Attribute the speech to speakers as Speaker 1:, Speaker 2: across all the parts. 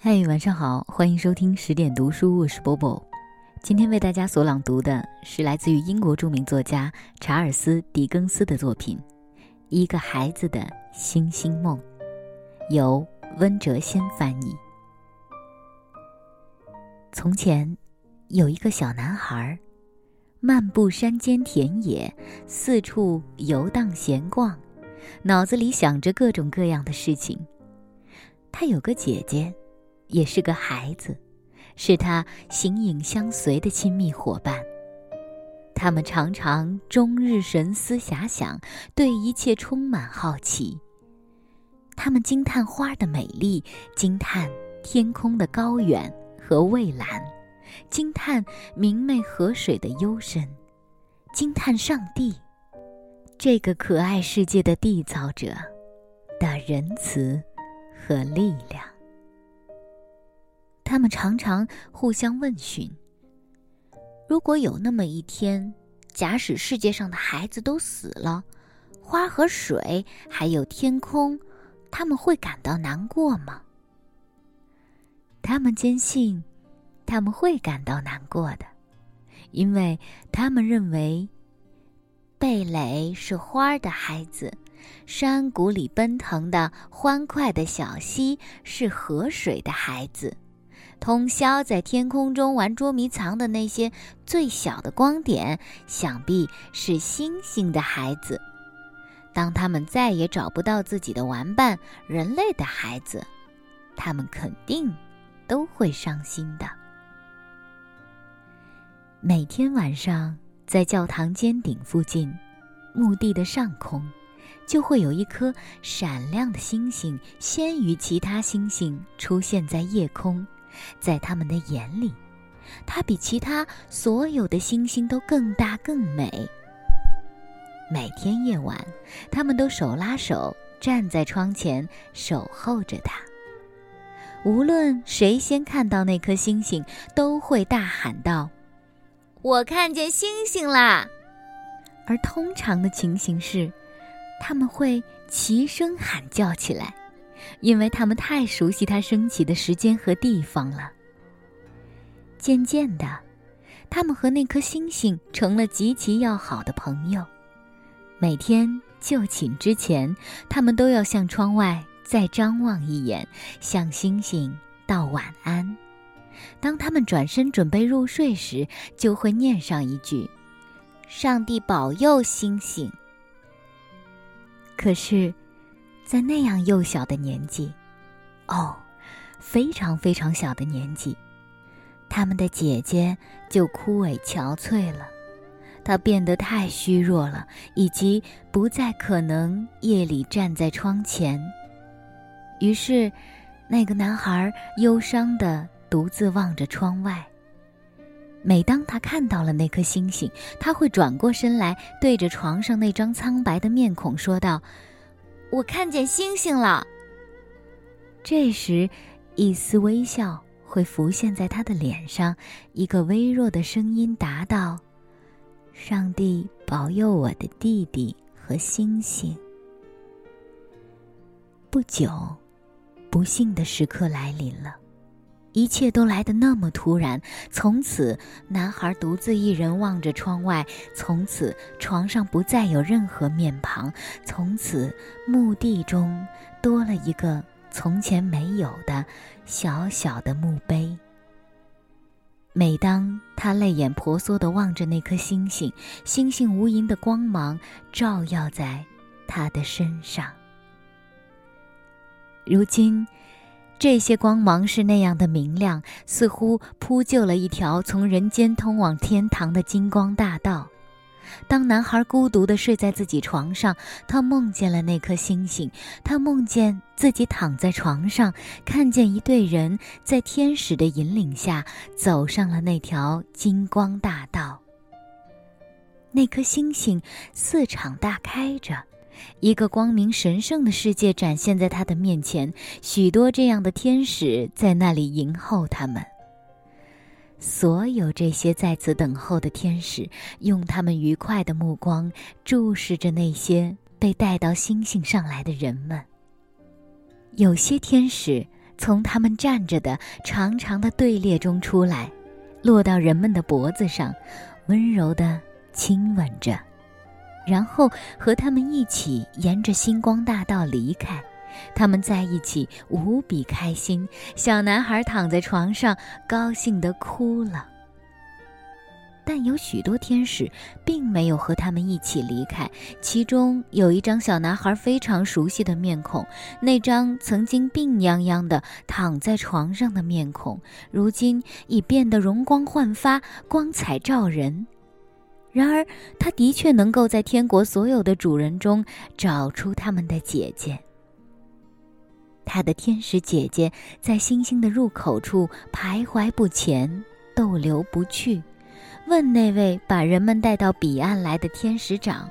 Speaker 1: 嘿，晚上好，欢迎收听十点读书，我是波波。今天为大家所朗读的是来自于英国著名作家查尔斯·狄更斯的作品《一个孩子的星星梦》，由温哲先翻译。从前，有一个小男孩，漫步山间田野，四处游荡闲逛，脑子里想着各种各样的事情。他有个姐姐。也是个孩子，是他形影相随的亲密伙伴。他们常常终日神思遐想，对一切充满好奇。他们惊叹花的美丽，惊叹天空的高远和蔚蓝，惊叹明媚河水的幽深，惊叹上帝这个可爱世界的缔造者的仁慈和力量。他们常常互相问询：如果有那么一天，假使世界上的孩子都死了，花和水还有天空，他们会感到难过吗？他们坚信，他们会感到难过的，因为他们认为，蓓蕾是花的孩子，山谷里奔腾的欢快的小溪是河水的孩子。通宵在天空中玩捉迷藏的那些最小的光点，想必是星星的孩子。当他们再也找不到自己的玩伴——人类的孩子，他们肯定都会伤心的。每天晚上，在教堂尖顶附近，墓地的上空，就会有一颗闪亮的星星，先于其他星星出现在夜空。在他们的眼里，它比其他所有的星星都更大更美。每天夜晚，他们都手拉手站在窗前守候着它。无论谁先看到那颗星星，都会大喊道：“我看见星星啦！”而通常的情形是，他们会齐声喊叫起来。因为他们太熟悉它升起的时间和地方了。渐渐的，他们和那颗星星成了极其要好的朋友。每天就寝之前，他们都要向窗外再张望一眼，向星星道晚安。当他们转身准备入睡时，就会念上一句：“上帝保佑星星。”可是。在那样幼小的年纪，哦，非常非常小的年纪，他们的姐姐就枯萎憔悴了，她变得太虚弱了，以及不再可能夜里站在窗前。于是，那个男孩忧伤的独自望着窗外。每当他看到了那颗星星，他会转过身来，对着床上那张苍白的面孔说道。我看见星星了。这时，一丝微笑会浮现在他的脸上，一个微弱的声音答道：“上帝保佑我的弟弟和星星。”不久，不幸的时刻来临了。一切都来得那么突然。从此，男孩独自一人望着窗外。从此，床上不再有任何面庞。从此，墓地中多了一个从前没有的小小的墓碑。每当他泪眼婆娑地望着那颗星星，星星无垠的光芒照耀在他的身上。如今。这些光芒是那样的明亮，似乎铺就了一条从人间通往天堂的金光大道。当男孩孤独地睡在自己床上，他梦见了那颗星星。他梦见自己躺在床上，看见一队人在天使的引领下走上了那条金光大道。那颗星星四敞大开着。一个光明神圣的世界展现在他的面前，许多这样的天使在那里迎候他们。所有这些在此等候的天使，用他们愉快的目光注视着那些被带到星星上来的人们。有些天使从他们站着的长长的队列中出来，落到人们的脖子上，温柔的亲吻着，然后和他们一起沿着星光大道离开。他们在一起无比开心。小男孩躺在床上，高兴的哭了。但有许多天使并没有和他们一起离开。其中有一张小男孩非常熟悉的面孔，那张曾经病殃殃的躺在床上的面孔，如今已变得容光焕发、光彩照人。然而，他的确能够在天国所有的主人中找出他们的姐姐。他的天使姐姐在星星的入口处徘徊不前，逗留不去。问那位把人们带到彼岸来的天使长：“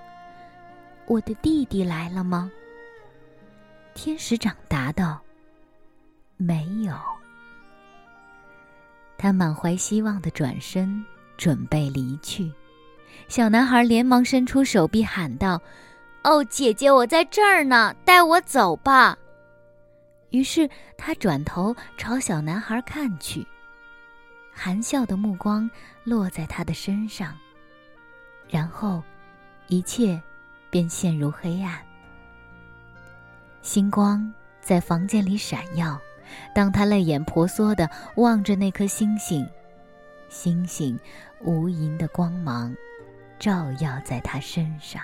Speaker 1: 我的弟弟来了吗？”天使长答道：“没有。”他满怀希望的转身，准备离去。小男孩连忙伸出手臂喊道：“哦，姐姐，我在这儿呢，带我走吧！”于是他转头朝小男孩看去。含笑的目光落在他的身上，然后，一切便陷入黑暗。星光在房间里闪耀，当他泪眼婆娑的望着那颗星星，星星无垠的光芒照耀在他身上。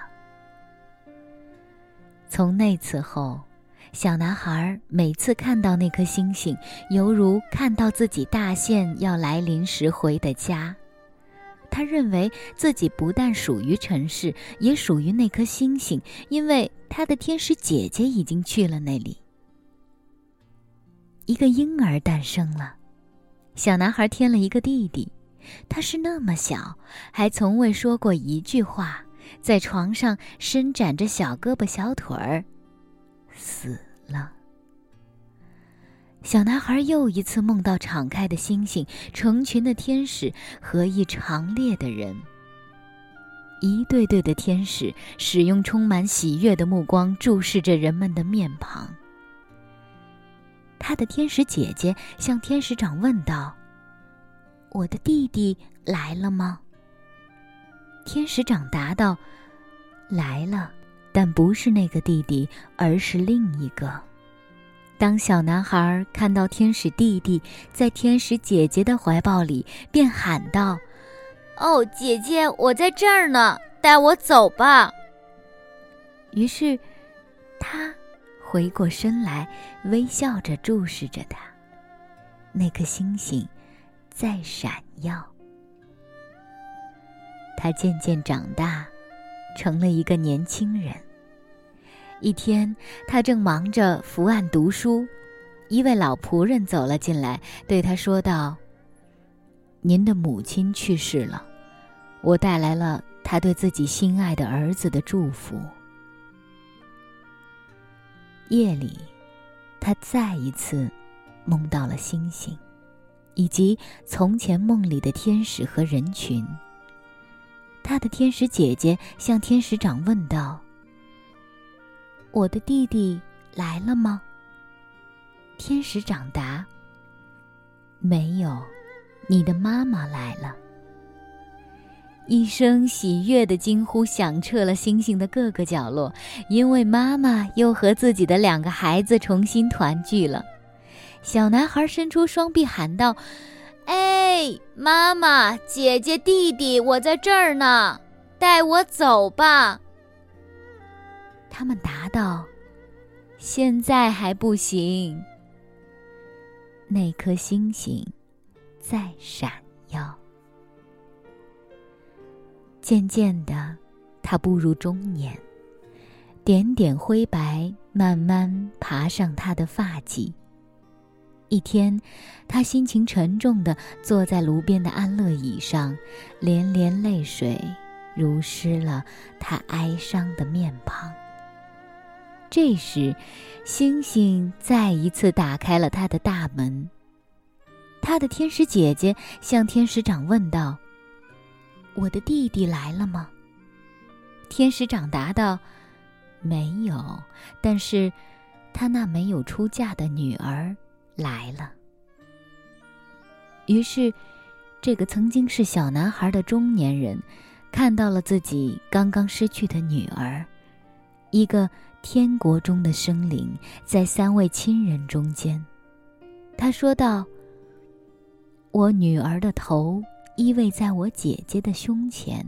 Speaker 1: 从那次后。小男孩每次看到那颗星星，犹如看到自己大限要来临时回的家。他认为自己不但属于城市，也属于那颗星星，因为他的天使姐姐已经去了那里。一个婴儿诞生了，小男孩添了一个弟弟。他是那么小，还从未说过一句话，在床上伸展着小胳膊小腿儿。死了。小男孩又一次梦到敞开的星星、成群的天使和一长列的人。一对对的天使使用充满喜悦的目光注视着人们的面庞。他的天使姐姐向天使长问道：“我的弟弟来了吗？”天使长答道：“来了。”但不是那个弟弟，而是另一个。当小男孩看到天使弟弟在天使姐姐的怀抱里，便喊道：“哦，姐姐，我在这儿呢，带我走吧。”于是，他回过身来，微笑着注视着他。那颗星星在闪耀。他渐渐长大。成了一个年轻人。一天，他正忙着伏案读书，一位老仆人走了进来，对他说道：“您的母亲去世了，我带来了他对自己心爱的儿子的祝福。”夜里，他再一次梦到了星星，以及从前梦里的天使和人群。他的天使姐姐向天使长问道：“我的弟弟来了吗？”天使长答：“没有，你的妈妈来了。”一声喜悦的惊呼响彻了星星的各个角落，因为妈妈又和自己的两个孩子重新团聚了。小男孩伸出双臂喊道。哎，妈妈、姐姐、弟弟，我在这儿呢，带我走吧。他们答道：“现在还不行。”那颗星星在闪耀。渐渐的，他步入中年，点点灰白慢慢爬上他的发髻。一天，他心情沉重地坐在炉边的安乐椅上，连连泪水濡湿了他哀伤的面庞。这时，星星再一次打开了他的大门。他的天使姐姐向天使长问道：“我的弟弟来了吗？”天使长答道：“没有，但是，他那没有出嫁的女儿。”来了。于是，这个曾经是小男孩的中年人，看到了自己刚刚失去的女儿，一个天国中的生灵，在三位亲人中间。他说道：“我女儿的头依偎在我姐姐的胸前，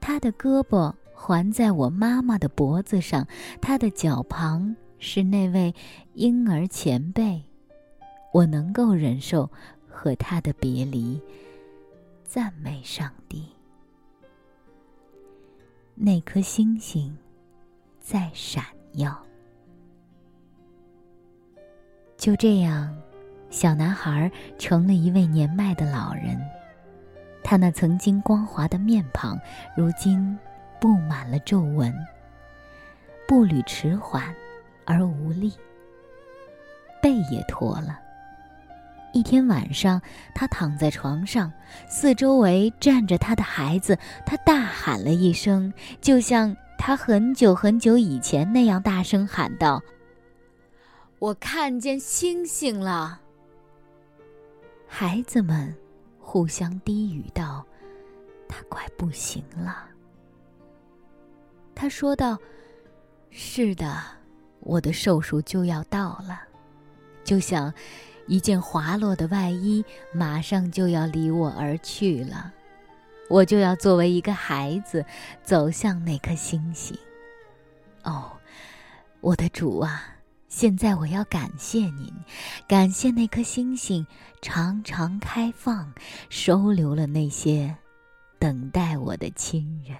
Speaker 1: 她的胳膊环在我妈妈的脖子上，她的脚旁是那位婴儿前辈。我能够忍受。”和他的别离，赞美上帝。那颗星星在闪耀。就这样，小男孩成了一位年迈的老人。他那曾经光滑的面庞，如今布满了皱纹，步履迟缓而无力，背也驼了。一天晚上，他躺在床上，四周围站着他的孩子。他大喊了一声，就像他很久很久以前那样大声喊道：“我看见星星了。”孩子们互相低语道：“他快不行了。”他说道：“是的，我的寿数就要到了，就像……”一件滑落的外衣马上就要离我而去了，我就要作为一个孩子走向那颗星星。哦，我的主啊，现在我要感谢您，感谢那颗星星常常开放，收留了那些等待我的亲人。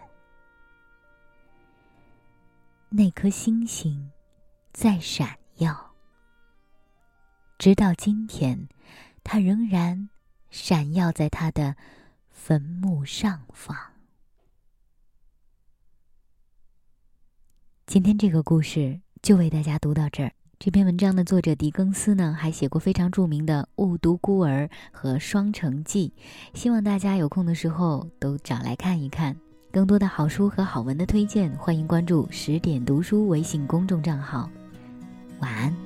Speaker 1: 那颗星星在闪耀。直到今天，它仍然闪耀在他的坟墓上方。今天这个故事就为大家读到这儿。这篇文章的作者狄更斯呢，还写过非常著名的《误读孤儿》和《双城记》，希望大家有空的时候都找来看一看。更多的好书和好文的推荐，欢迎关注十点读书微信公众账号。晚安。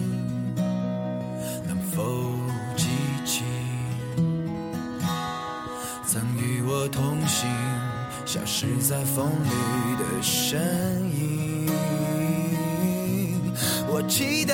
Speaker 2: 是在风里的身影。我祈祷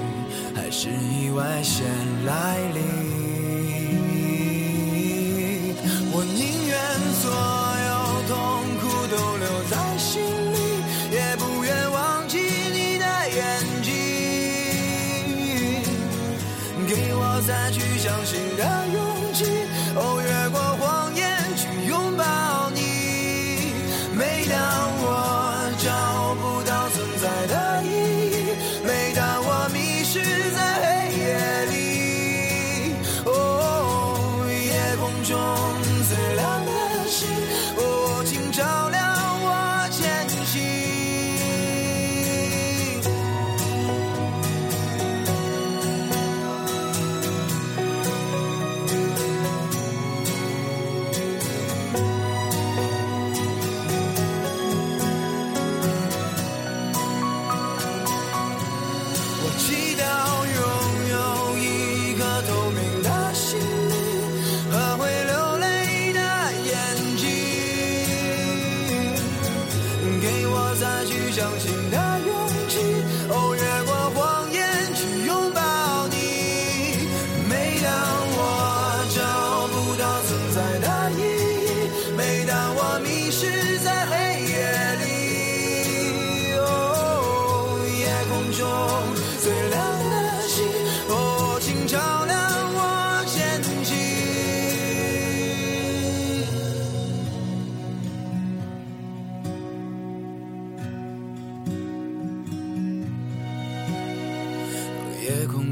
Speaker 2: 是意外先来临。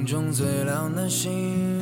Speaker 2: 中最亮的星，